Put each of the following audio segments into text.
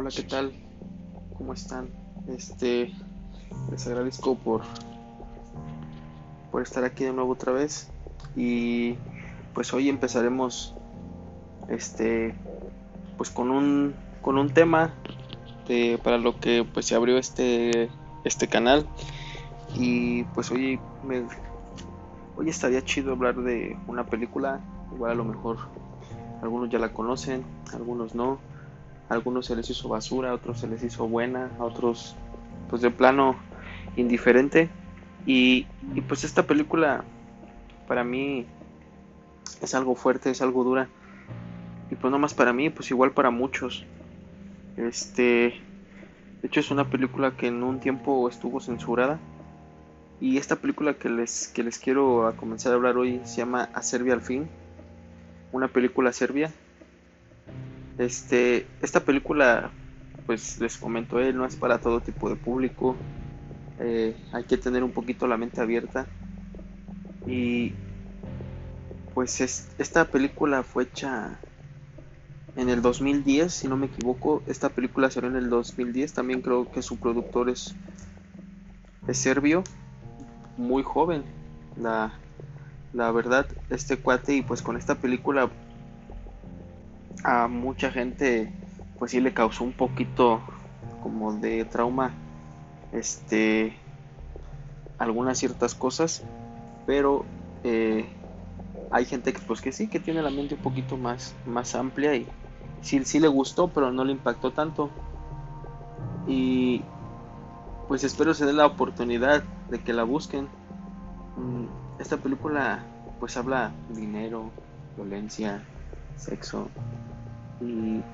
Hola, ¿qué tal? ¿Cómo están? Este, les agradezco por por estar aquí de nuevo otra vez. Y pues hoy empezaremos este pues con un con un tema de, para lo que pues se abrió este este canal. Y pues hoy me hoy estaría chido hablar de una película. Igual a lo mejor algunos ya la conocen algunos no algunos se les hizo basura, a otros se les hizo buena, a otros pues de plano indiferente. Y, pues esta película para mí es algo fuerte, es algo dura. Y pues no más para mí, pues igual para muchos. Este, de hecho es una película que en un tiempo estuvo censurada. Y esta película que les, que les quiero comenzar a hablar hoy se llama A Serbia al fin. Una película serbia este, esta película, pues les comento, él no es para todo tipo de público. Eh, hay que tener un poquito la mente abierta. Y pues esta película fue hecha en el 2010, si no me equivoco. Esta película salió en el 2010. También creo que su productor es, es serbio, muy joven. La, la verdad, este cuate, y pues con esta película a mucha gente pues sí le causó un poquito como de trauma este algunas ciertas cosas pero eh, hay gente que pues que sí que tiene la mente un poquito más más amplia y sí, sí le gustó pero no le impactó tanto. Y pues espero se dé la oportunidad de que la busquen. Mm, esta película pues habla dinero violencia sexo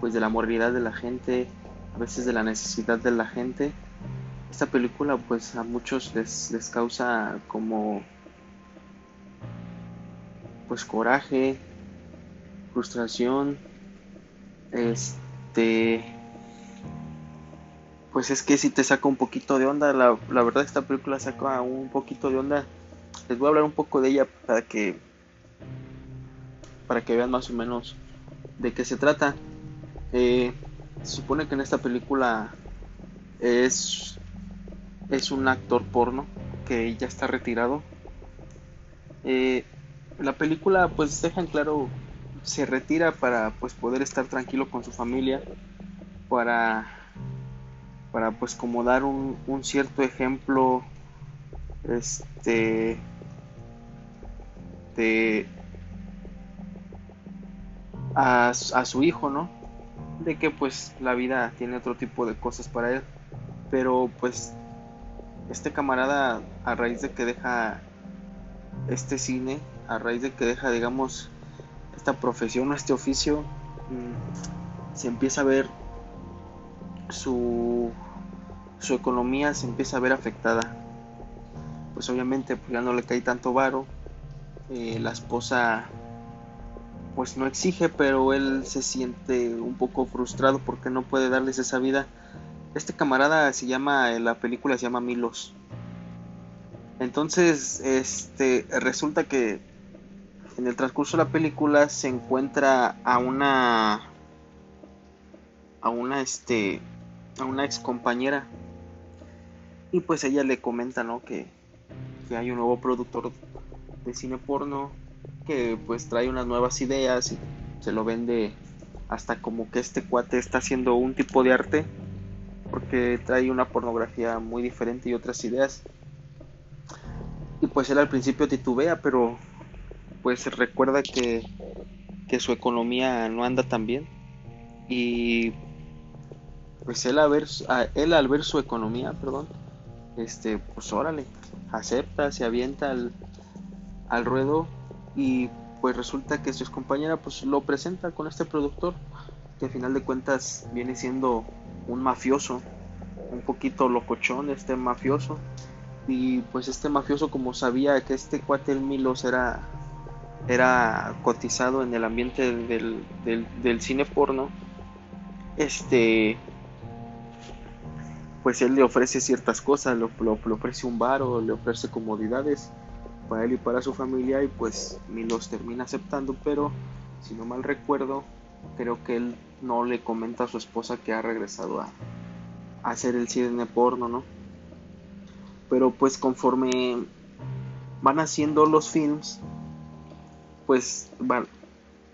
pues de la moralidad de la gente, a veces de la necesidad de la gente. Esta película pues a muchos les, les causa como pues coraje, frustración, este pues es que si te saca un poquito de onda, la, la verdad esta película saca un poquito de onda. Les voy a hablar un poco de ella para que para que vean más o menos de qué se trata. Eh, se supone que en esta película es, es un actor porno que ya está retirado. Eh, la película pues deja en claro, se retira para pues poder estar tranquilo con su familia, para, para pues como dar un, un cierto ejemplo este de a, su hijo, ¿no? De que pues la vida tiene otro tipo de cosas para él. Pero pues este camarada a raíz de que deja este cine, a raíz de que deja digamos esta profesión o este oficio, mm, se empieza a ver su, su economía se empieza a ver afectada. Pues obviamente pues ya no le cae tanto varo. Eh, la esposa pues no exige, pero él se siente un poco frustrado porque no puede darles esa vida. Este camarada se llama, la película se llama Milos. Entonces, este, resulta que en el transcurso de la película se encuentra a una, a una, este, a una ex compañera y pues ella le comenta, ¿no? Que, que hay un nuevo productor de cine porno que pues trae unas nuevas ideas y se lo vende hasta como que este cuate está haciendo un tipo de arte porque trae una pornografía muy diferente y otras ideas. Y pues él al principio titubea pero pues recuerda que, que su economía no anda tan bien. Y pues él, a ver, él al ver su economía perdón este pues órale acepta se avienta al, al ruedo y pues resulta que su compañera pues lo presenta con este productor que al final de cuentas viene siendo un mafioso un poquito locochón este mafioso. Y pues este mafioso como sabía que este cuate Milos era era cotizado en el ambiente del, del, cine porno este pues él le ofrece ciertas cosas, le, le ofrece un bar o le ofrece comodidades para él y para su familia y pues los termina aceptando, pero si no mal recuerdo, creo que él no le comenta a su esposa que ha regresado a, hacer el cine porno, ¿no? Pero pues conforme van haciendo los films, pues van,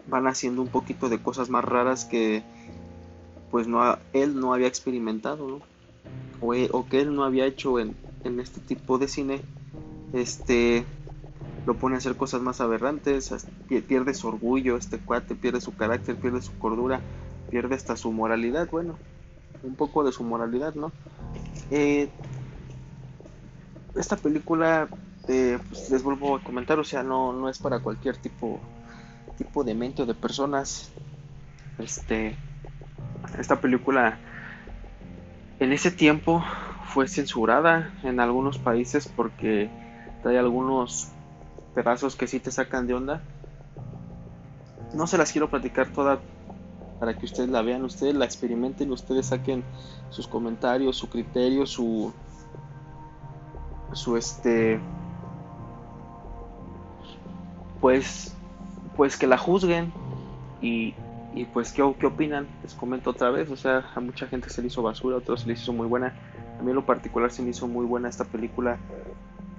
van haciendo un poquito de cosas más raras que pues no él no había experimentado, ¿no? O, o que él no había hecho en, en este tipo de cine. Este lo pone a hacer cosas más aberrantes, pierde su orgullo, este cuate pierde su carácter, pierde su cordura, pierde hasta su moralidad, bueno, un poco de su moralidad, ¿no? Eh, esta película, eh, pues, les vuelvo a comentar, o sea, no, no es para cualquier tipo, tipo de mente o de personas. Este, esta película en ese tiempo fue censurada en algunos países porque hay algunos pedazos que sí te sacan de onda. No se las quiero platicar toda para que ustedes la vean, ustedes la experimenten, ustedes saquen sus comentarios, su criterio, su su este pues pues que la juzguen y, y pues ¿qué, opinan les comento otra vez o sea a mucha gente se le hizo basura a otros se le hizo muy buena. A mí en lo particular se me hizo muy buena esta película.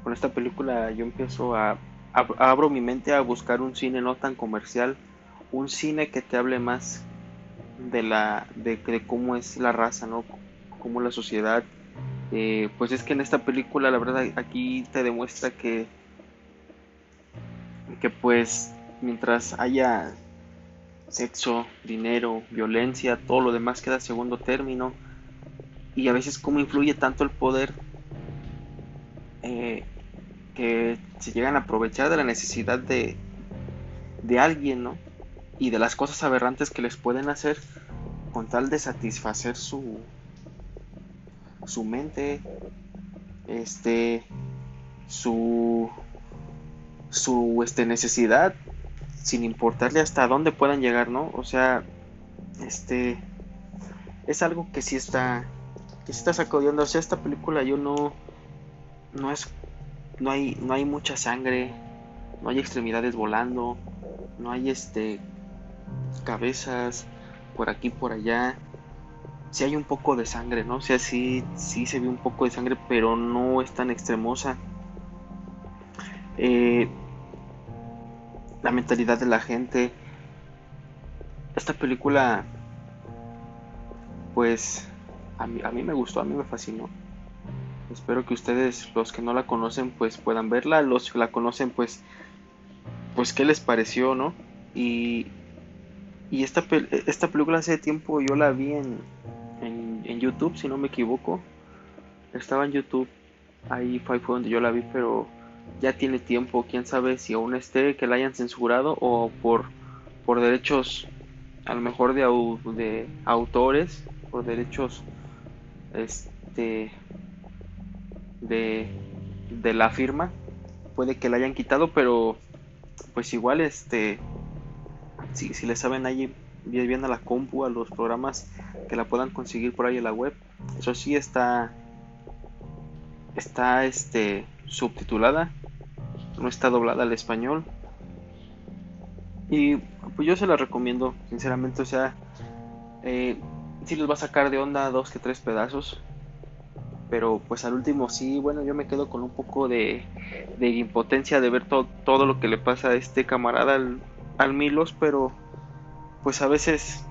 Con esta película yo empiezo a abro mi mente a buscar un cine no tan comercial un cine que te hable más de la de, cómo es la raza, ¿no? Cómo la sociedad. Eh, pues es que en esta película, la verdad, aquí te demuestra que que pues mientras haya sexo, dinero, violencia, todo lo demás queda segundo término. Y a veces cómo influye tanto el poder eh, que se llegan a aprovechar de la necesidad de, de alguien, ¿no? y de las cosas aberrantes que les pueden hacer con tal de satisfacer su su mente este su su este necesidad sin importarle hasta dónde puedan llegar no o sea este es algo que sí está que sí está sacudiendo o sea esta película yo no no es no hay no hay mucha sangre no hay extremidades volando no hay este cabezas, por aquí, por allá. Si hay un poco de sangre, ¿no? O sea, sí, sí se ve un poco de sangre, pero no es tan extremosa. Eh, la mentalidad de la gente. Esta película, pues, a mí, a mí me gustó, a mí me fascinó. Espero que ustedes, los que no la conocen, pues puedan verla. Los que la conocen, pues, pues, ¿qué les pareció, no? Y, y esta, esta película hace tiempo yo la vi en, en, YouTube, si no me equivoco. Estaba en YouTube, ahí fue donde yo la vi, pero ya tiene tiempo, quién sabe si aún esté, que la hayan censurado o por, por derechos, a lo mejor de, de autores, por derechos este de, de la firma, puede que la hayan quitado, pero pues igual este si, si le saben ahí bien a la compu, a los programas que la puedan conseguir por ahí en la web. Eso sí está está este subtitulada, no está doblada al español. Y pues yo se la recomiendo, sinceramente, o sea, eh, si les va a sacar de onda dos que tres pedazos, pero pues al último sí, bueno, yo me quedo con un poco de, impotencia de ver todo lo que le pasa a este camarada al, al Milos, pero pues a veces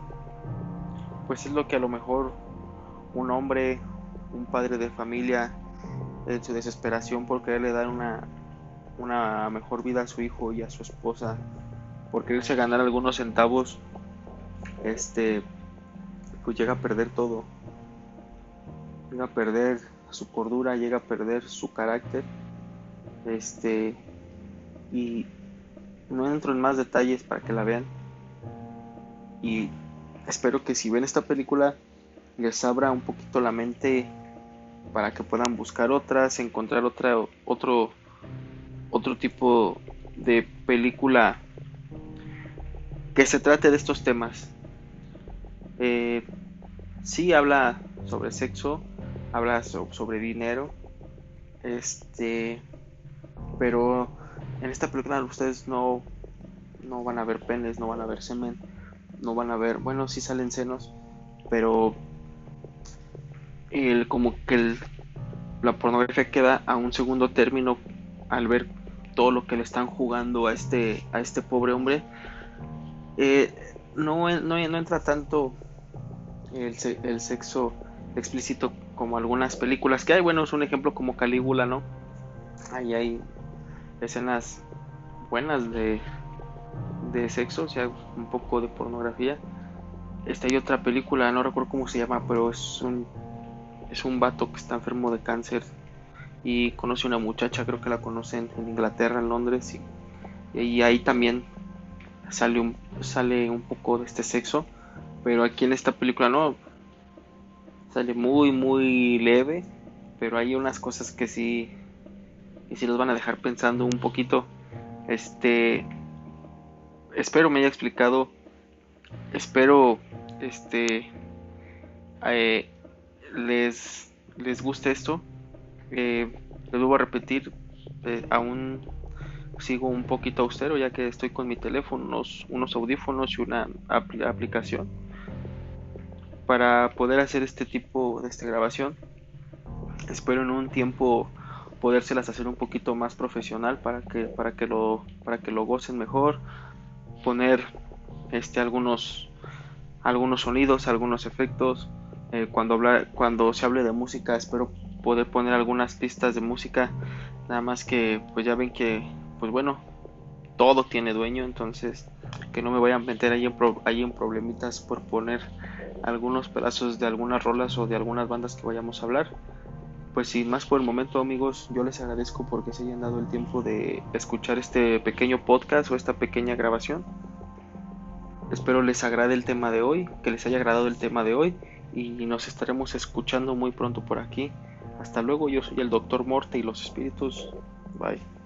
pues es lo que a lo mejor un hombre, un padre de familia, en su desesperación por quererle dar una, una mejor vida a su hijo y a su esposa, por quererse ganar algunos centavos, este, pues llega a perder todo. Llega a perder su cordura, llega a perder su carácter. Este, y no entro en más detalles para que la vean. Y espero que si ven esta película les abra un poquito la mente para que puedan buscar otras, encontrar otra, otro, otro tipo de película que se trate de estos temas. Eh, sí habla sobre sexo, habla sobre dinero, este, pero en esta película ustedes no, no van a ver penes, no van a ver semen, no van a ver, bueno, sí salen senos, pero el, como que el, la pornografía queda a un segundo término al ver todo lo que le están jugando a este, a este pobre hombre. Eh, no, no, entra tanto el, el, sexo explícito como algunas películas que hay. Bueno, es un ejemplo como Calígula, ¿no? Ahí hay escenas buenas de, de sexo, o sea, un poco de pornografía. Esta hay otra película, no recuerdo cómo se llama, pero es un es un vato que está enfermo de cáncer y conoce una muchacha, creo que la conocen en Inglaterra, en Londres, y, y, ahí también sale un, sale un poco de este sexo, pero aquí en esta película no, sale muy, muy leve, pero hay unas cosas que sí, y sí los van a dejar pensando un poquito. Este, espero me haya explicado, espero, este, eh, les, les guste esto. Eh, les debo repetir, eh, aún sigo un poquito austero ya que estoy con mi teléfono, unos, unos audífonos y una aplicación para poder hacer este tipo de esta grabación. Espero en un tiempo podérselas hacer un poquito más profesional para que para que lo para que lo gocen mejor, poner este algunos algunos sonidos, algunos efectos, eh, cuando, habla, cuando se hable de música espero poder poner algunas pistas de música nada más que pues ya ven que pues bueno todo tiene dueño entonces que no me vayan a meter ahí en, ahí en problemitas por poner algunos pedazos de algunas rolas o de algunas bandas que vayamos a hablar pues sin más por el momento amigos yo les agradezco porque se hayan dado el tiempo de escuchar este pequeño podcast o esta pequeña grabación espero les agrade el tema de hoy que les haya agradado el tema de hoy y nos estaremos escuchando muy pronto por aquí. Hasta luego, yo soy el Doctor Morte y los espíritus. Bye.